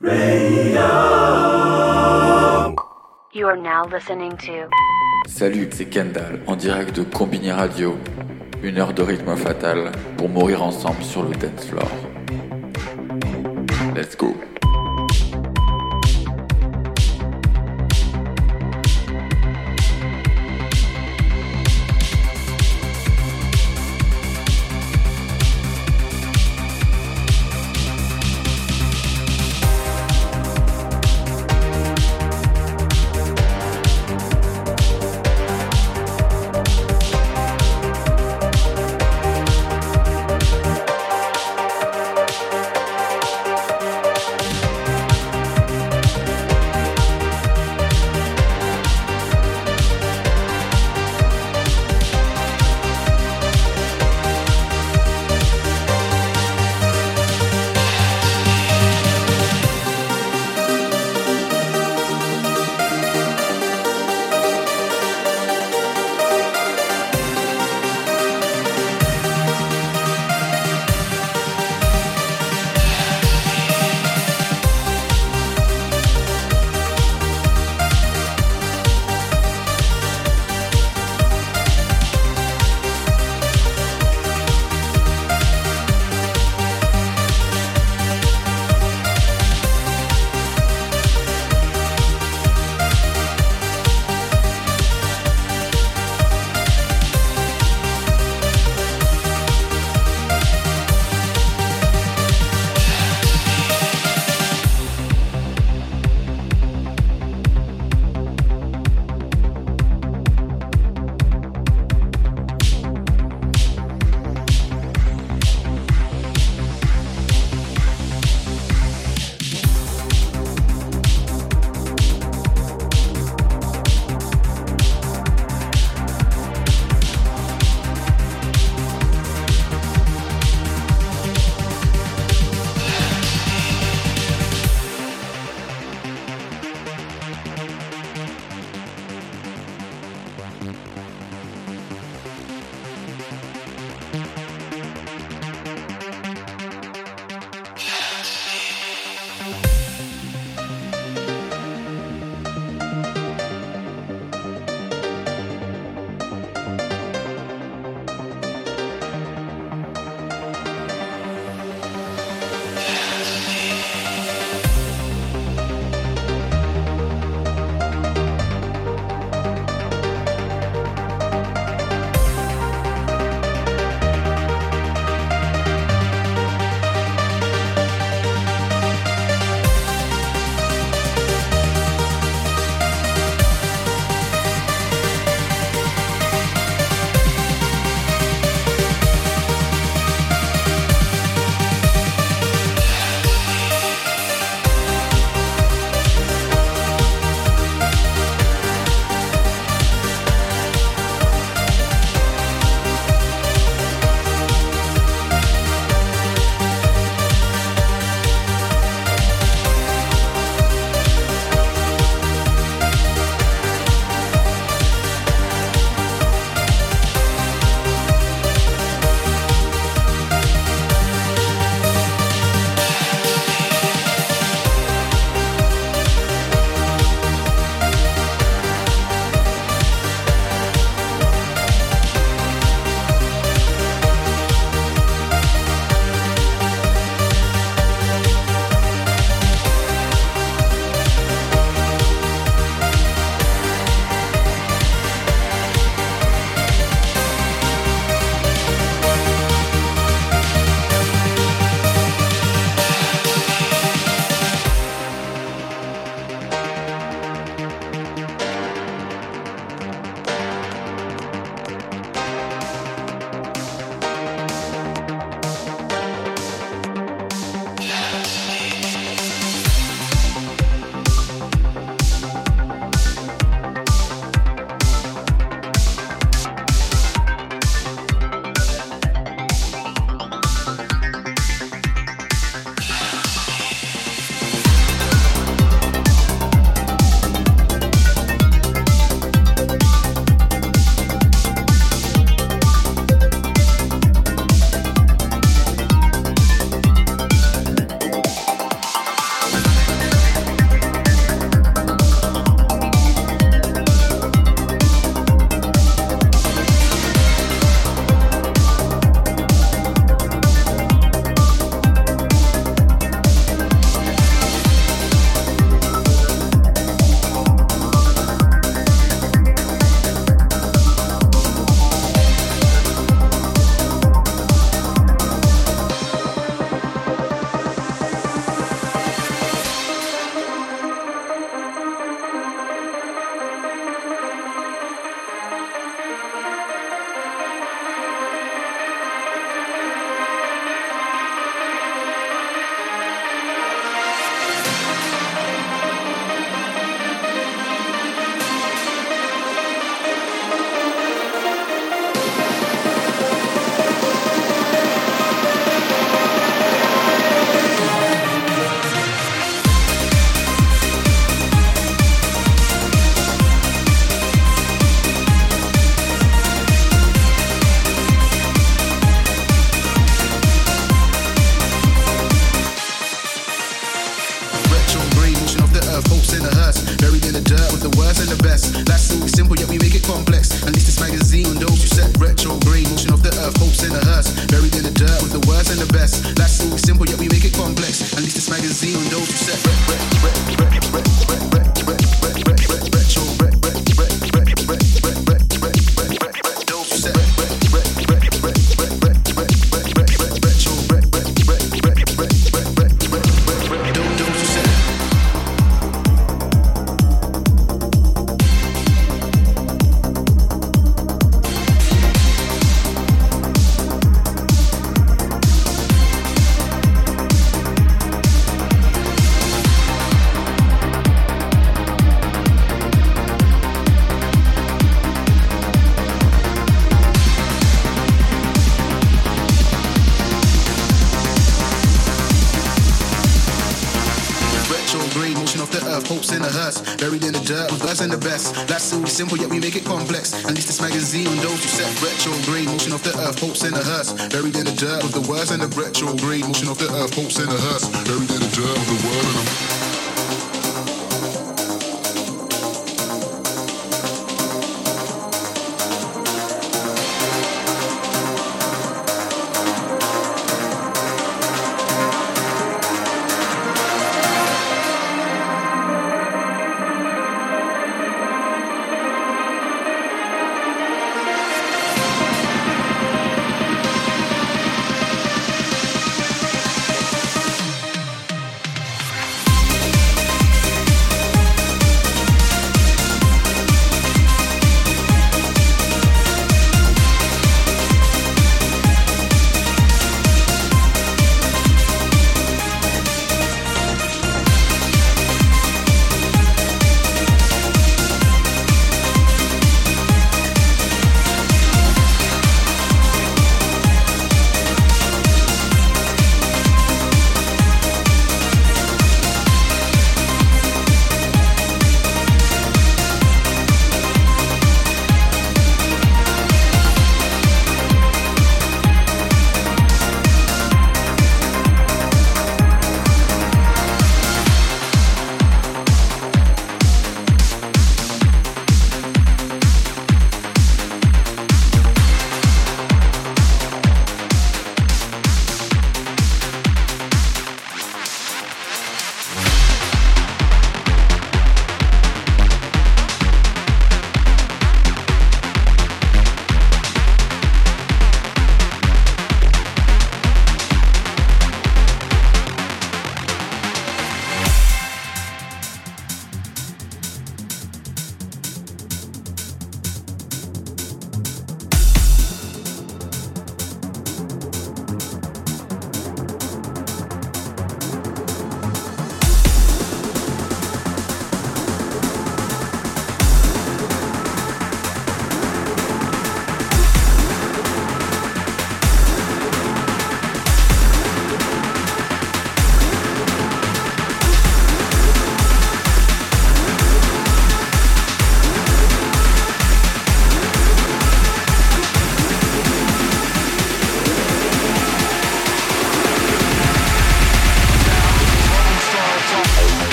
Radio. You are now listening to Salut, c'est Kendall, en direct de Combini Radio. Une heure de rythme fatal pour mourir ensemble sur le dance floor. Let's go. mess. Life's so simple, yet we make it complex. At least this magazine on those who set retrograde motion of the earth, hopes in the hearse. Buried in the dirt with the words and the retrograde motion of the earth, hopes in the hearse. Buried in the dirt with the words. and the.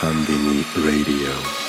Kundalini Radio.